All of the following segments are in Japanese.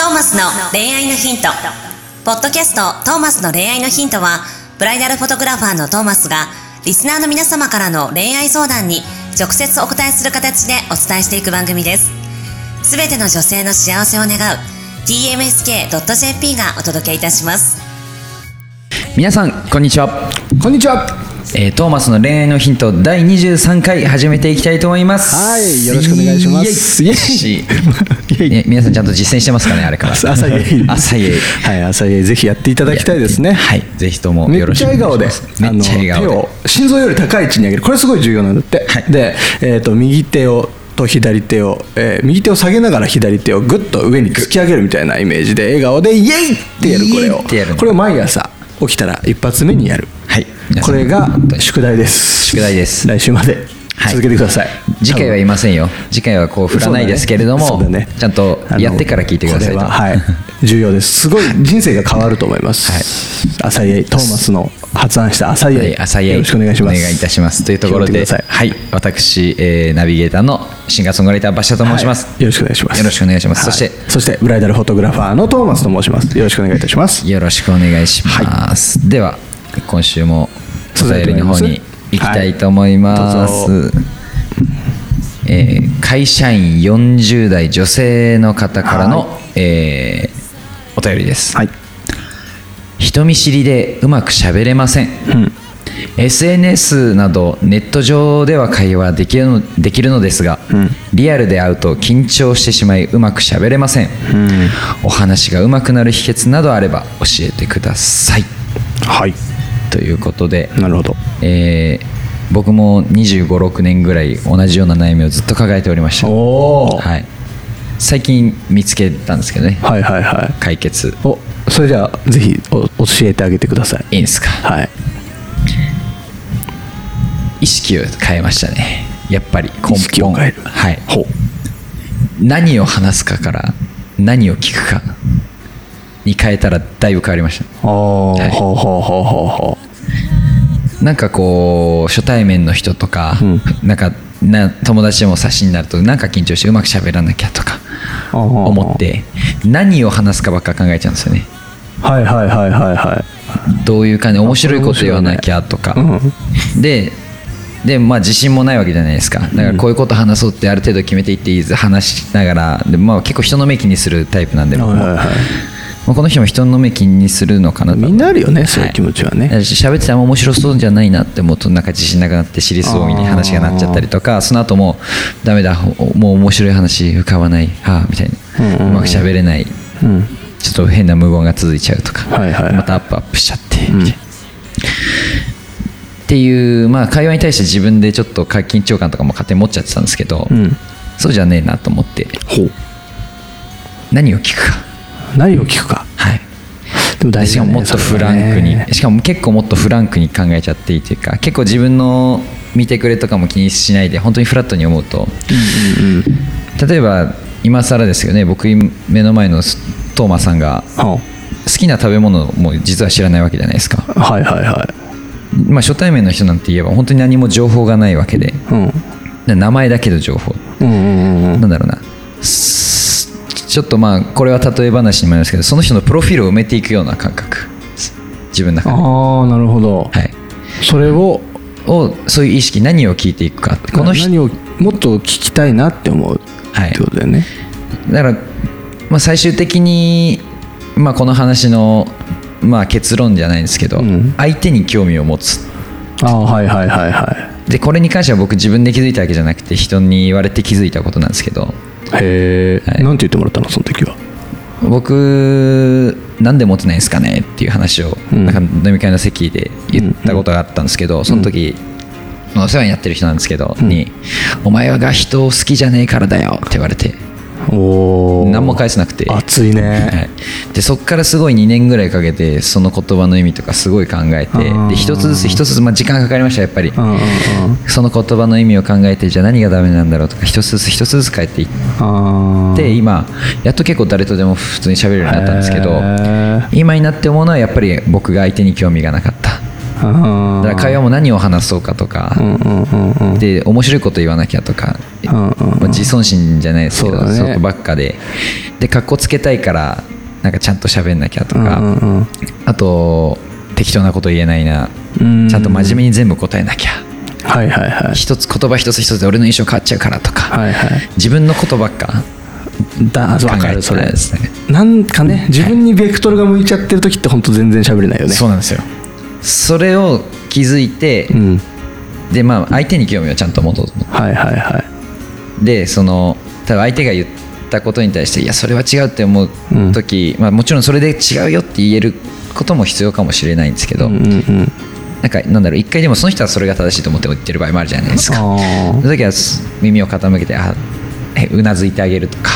トーマスの恋愛のヒント。ポッドキャストトーマスの恋愛のヒントは、ブライダルフォトグラファーのトーマスが、リスナーの皆様からの恋愛相談に直接お答えする形でお伝えしていく番組です。すべての女性の幸せを願う tmsk.jp がお届けいたします。皆さんこんにちは、こんにちは。えートーマスの恋愛のヒント第23回始めていきたいと思います。はいよろしくお願いします。イエイ。皆さんちゃんと実践してますかねあれから。朝イエイ。朝イエイ。はい、朝イエイ。ぜひやっていただきたいですね。はいぜひともよろしくお願いします、めっちゃ笑顔で。あの手を心臓より高い位置に上げる。これすごい重要なんだって。はい。で、えっ、と右手をと左手を、えー右手を下げながら左手をぐっと上に突き上げるみたいなイメージで笑顔でイエイってやるこれを。これを毎朝起きたら一発目にやる。はい皆さんこれが宿題です。宿題です。来週まで。はい。続けてください。次回はいませんよ。次回はこう振らないですけれども、そうだね。ちゃんとやってから聞いてくださいははい。重要です。すごい人生が変わると思います、朝イエイトーマスの発案した朝イエイ、はい、朝イエイよろしくお願いします。お願いいたします。というところではい。私、えーナビゲーターのシンガーソングライター馬車と申します、はい。よろしくお願いします。よろしくお願いします。はい。そしてそしてブライダルフォトグラファーのトーマスと申します。よろしくお願いいたします。よろしくお願い。します、では今週もお便りの方に行きたい。と思い。ます、はいえー会社員40代女性の方からの、えーお便りです、はい。人見知りでうまく喋れません、SNS などネット上では会話できるのできるのですが、リアルで会うと緊張してしまいうまく喋れません、お話がうまくなる秘訣などあれば教えてください。はいということで、なるほど。えー僕も2 5 6年ぐらい同じような悩みをずっと抱えておりました。おおはい。はい、最近見つけたんですけどね。はいはい解決。おそれじゃあぜひお教えてあげてください。いいですか？はい。意識を変えましたね。やっぱり根本。意識を変える。はい。何を話すかから何を聞くかに変えたらだいぶ変わりました。ほうほうほうほうほなんかこう初対面の人とか、なんかな友達でも差しになるとなんか緊張してうまく喋らなきゃとかう思って何を話すかばっか考えちゃうんですよね。はいはいはいはいはい。どういう感じ面白いこと言わなきゃとか、ででまあ自信もないわけじゃないですか。だからこういうこと話そうってある程度決めていっていい話しながら。で、まあ、結構人の目気にするタイプなんで僕も、はいはいはいまあこの人も人の目気にするのかなと。みんなあるよねそういう気持ちはね。はい喋っててあんま面白そうじゃないなって思うとなんか自信なくなって尻すぼみに話がなっちゃったりとかその後もダメだおもう面白い話浮かばないはあみたいな、うまく喋れない、うん。ちょっと変な無言が続いちゃうとか、はいはいまたアップアップしちゃってみたいな、っていう、まあ、会話に対して自分でちょっと緊張感とかも勝手に持っちゃってたんですけど、ん。そうじゃねえなと思って。何を聞くか、何を聞くか。はい、でも大事だねしかももっとフランクに、しかも結構もっとフランクに考えちゃっていいというか結構自分の見てくれとかも気にしないで本当にフラットに思うと、例えば今更ですよね。僕目の前のトーマさんがは好きな食べ物も実は知らないわけじゃないですか、あはいはいはまあ、初対面の人なんて言えば本当に何も情報がないわけで。いうん。で名前だけの情報。うんうんうんなんだろうな。すちょっとまあこれは例え話にもなりますけどその人のプロフィールを埋めていくような感覚。自分の中で、ああなるほど。はい、それををそういう意識何を聞いていくかこの人。何をもっと聞きたいなって思うはいってことだよね。だから、まあ、最終的に、まあ、この話の、まあ、結論じゃないんですけど、ん。相手に興味を持つ。ああはいはいはいはでこれに関しては僕自分で気づいたわけじゃなくて人に言われて気づいたことなんですけどいへえはい。なんて言ってもらったのその時は？僕なんでモテないんですかねっていう話を、ん。なんか飲み会の席で言ったことがあったんですけど、その時、お世話になってる人なんですけど、に「お前はが人を好きじゃねえからだよ」って言われておお何も返せなくて。熱いね。はい、でそこからすごい2年ぐらいかけてその言葉の意味とかすごい考えてーで一つずつ一つずつ、まあ、時間かかりましたやっぱり。その言葉の意味を考えてじゃあ何がダメなんだろうとか一つずつ一つずつ変えていっあて今やっと結構誰とでも普通に喋るようになったんですけど今になって思うのはやっぱり僕が相手に興味がなかっただから会話も何を話そうかとか、で面白いこと言わなきゃとか、まあ自尊心じゃないですけどそうだね。そういうことばっかで。で格好つけたいからなんかちゃんと喋んなきゃとか、あと適当なこと言えないな。うん。ちゃんと真面目に全部答えなきゃ。はいはいはい。一つ言葉一つ一つで俺の印象変わっちゃうからとか、はいはい。自分のことばっか。だ分かる。それですね。なんかね自分にベクトルが向いちゃってる時って本当全然喋れないよね。そうなんですよそれを気づいて、うん。でまあ相手に興味をちゃんと持とうと。思はいはいはい。でその多分相手が言ったことに対していやそれは違うって思う時、まあ、もちろんそれで違うよって言えることも必要かもしれないんですけど、うんうんうん。なんかなんだろう一回でもその人はそれが正しいと思って言ってる場合もあるじゃないですか。その時はす耳を傾けてうなずいてあげるとか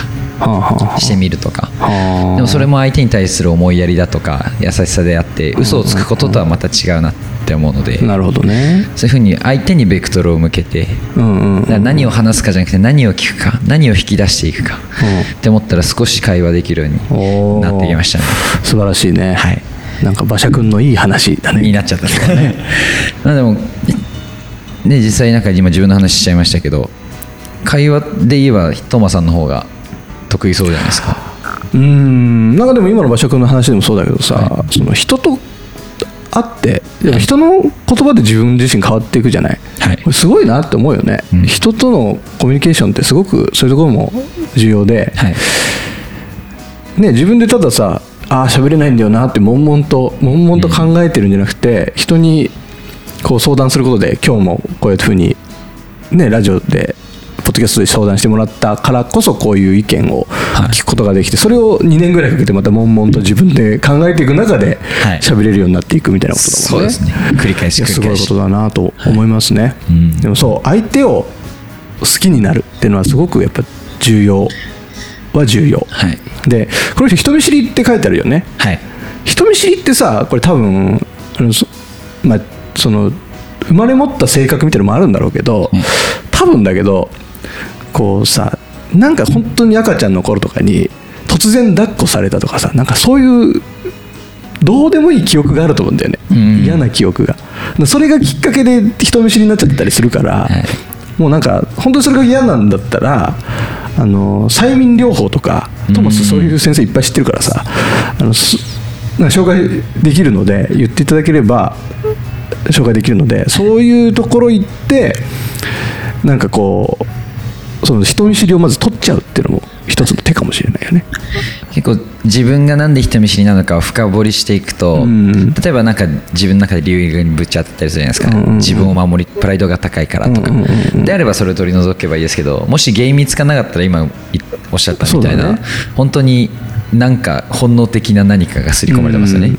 してみるとか。はあ。でもそれも相手に対する思いやりだとか優しさであって嘘をつくこととはまた違うなって思うので。なるほどね。そういうふうに相手にベクトルを向けて何を話すかじゃなくて何を聞くか何を引き出していくかうん。って思ったら少し会話できるようになってきましたね。素晴らしいね。はい。なんか馬車君のいい話だね。になっちゃったんですけどね。まあでもね実際なんか今自分の話しちゃいましたけど会話で言えばトーマさんの方が得意そうじゃないですか。うーん。なんかでも今の馬車君の話でもそうだけどさ、その人と会って人の言葉で自分自身変わっていくじゃない、はい。すごいなって思うよね、うん。人とのコミュニケーションってすごくそういうところも重要で、はい。ね、自分でたださああ喋れないんだよなって悶々と悶々と考えてるんじゃなくて、人にこう相談することで今日もこういうふうに、ね、ラジオでポッドキャストで相談してもらったからこそこういう意見を聞くことができて、それを2年ぐらいかけてまた悶々と自分で考えていく中ではい。喋れるようになっていくみたいなことだもんね。そうですね。繰り返しいやすごいこ繰り返しとだなと思いますね、うん。でもそう相手を好きになるっていうのはすごくやっぱ重要。は重要、はい。でこの人人見知りって書いてあるよね。はい。人見知りってさこれ多分あのそまあその生まれ持った性格みたいなのもあるんだろうけど、うん。多分だけどこうさなんか本当に赤ちゃんの頃とかに突然抱っこされたとかさなんかそういうどうでもいい記憶があると思うんだよね、うん。嫌な記憶が。それがきっかけで人見知りになっちゃったりするから、はい。もうなんか本当にそれが嫌なんだったらあの催眠療法とかトマスそういう先生いっぱい知ってるからさあのすなんか紹介できるので言っていただければ紹介できるのでそういうところ行ってなんかこうその人見知りをまず取っちゃうっていうのも一つの手かもしれないよね。結構自分がなんで人見知りなのかを深掘りしていくと、うん。例えばなんか自分の中で理由にぶち当たったりするじゃないですか、うん自分を守りプライドが高いからとか、うんであればそれを取り除けばいいですけどもし原因見つからなかったら今いおっしゃったみたいな、ね。本当になんか本能的な何かが刷り込まれてますよね、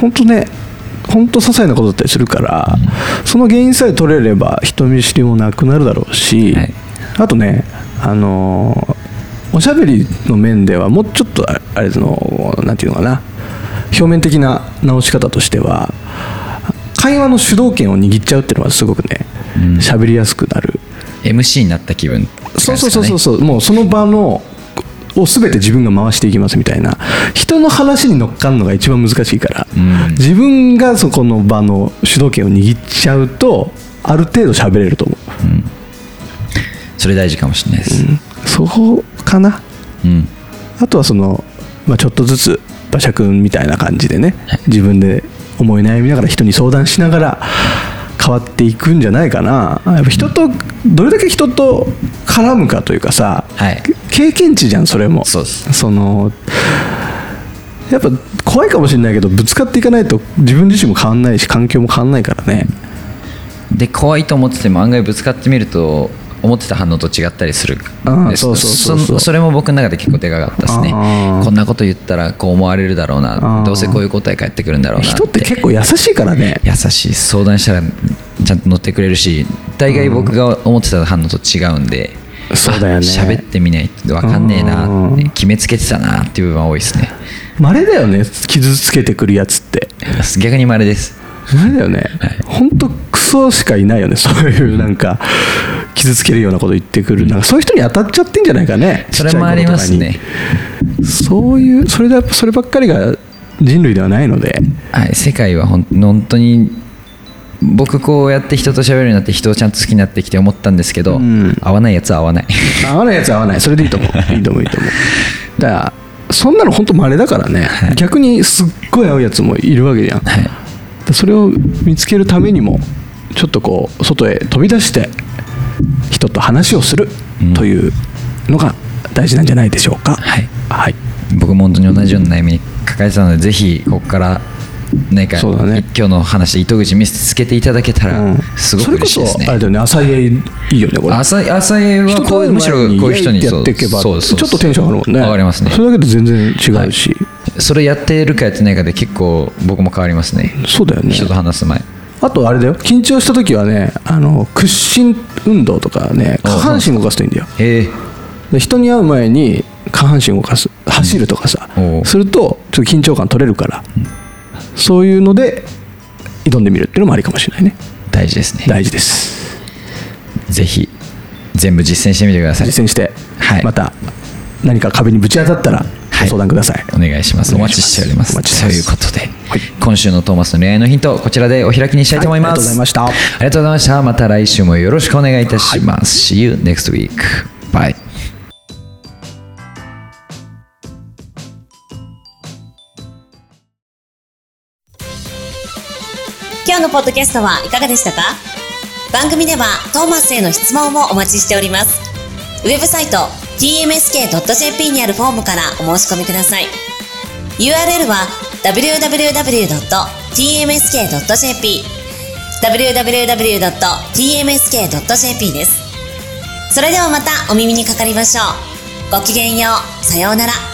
本当ね本当些細なことだったりするから、その原因さえ取れれば人見知りもなくなるだろうし、はいあとねあのーおしゃべりの面ではもうちょっとああれのなんていうのかな。表面的な直し方としては会話の主導権を握っちゃうっていうのはすごくねうん。喋、りやすくなる。MC になった気分、そうそうそうそうそうもう。その場のを全て自分が回していきますみたいな。人の話に乗っかるのが一番難しいから、うん。自分がそこの場の主導権を握っちゃうとある程度喋れると思それ大事かもしれないです、う、うん。そこかな。うん。あとはその、まあ、ちょっとずつ馬車君みたいな感じでねはい。自分で思い悩みながら人に相談しながら変わっていくんじゃないかな。やっぱ人とどれだけ人と絡むかというかさ、はい。経験値じゃんそれも。そうです。そのやっぱ怖いかもしれないけどぶつかっていかないと自分自身も変わんないし環境も変わんないからね。で怖いと思ってても案外ぶつかってみると思ってた反応と違ったりする。そうそうそうそう。そそれも僕の中で結構でかかったですね。こんなこと言ったらこう思われるだろうな。どうせこういう答え返ってくるんだろうな人って結構優しいからね。優しい。相談したらちゃんと乗ってくれるし大概僕が思ってた反応と違うんで、そうだよね。あ喋ってみないと分かんねえなってうん。決めつけてたなっていう部分は多いですね。稀だよね傷つけてくるやつって。逆に稀です。稀だよね。本当クソしかいないよねそういうなんか傷つけるようなこと言ってくる。なんかそういう人に当たっちゃってんじゃないかね。それもありますね。そういうそれでやっぱそればっかりが人類ではないので。はい、世界は本当に僕こうやって人と喋るようになって人をちゃんと好きになってきて思ったんですけど、ん。合わないやつは合わない。合わないやつは合わない。それでいいと思う。いいと思ういいと思う。だからそんなの本当稀だからね、逆にすっごい合うやつもいるわけじゃん、はい。でそれを見つけるためにもちょっとこう外へ飛び出して人と話をするというのが大事なんじゃないでしょうか、はい。はい、僕も本当に同じような悩みに抱えてたのでぜひここから何か、そうだね。今日の話で糸口見つけていただけたらうん。すごく嬉しいですね、あれだよね。浅い絵いいよねこれ。朝朝江はこうむしろこういう人にやっていけばちょっとテンション上がるもんね。上がりますね。それだけで全然違うし、それやってるかやってないかで結構僕も変わりますね。そうだよね。人と話す前あとあれだよ。緊張した時はねあの屈伸運動とかね下半身動かすといいんだよ。えで人に会う前に下半身動かす。走るとかさ、おう。するとちょっと緊張感取れるから、そういうので挑んでみるっていうのもありかもしれないね。ー大事ですね。大事です。ぜひ全部実践してみてください。実践して、はい。また何か壁にぶち当たったらはいご相談ください、お願いします。お待ちしております。ということで、はい。今週のトーマスの恋愛のヒントこちらでお開きにしたいと思います、はいありがとうございました。ありがとうございました。また来週もよろしくお願いいたします、See you next week. Bye. 今日のポッドキャストはいかがでしたか？番組ではトーマスへの質問もお待ちしております。ウェブサイト tmsk.jp にあるフォームからお申し込みください。URL は www.tmsk.jp www.tmsk.jp です。それではまたお耳にかかりましょう。ごきげんよう。さようなら。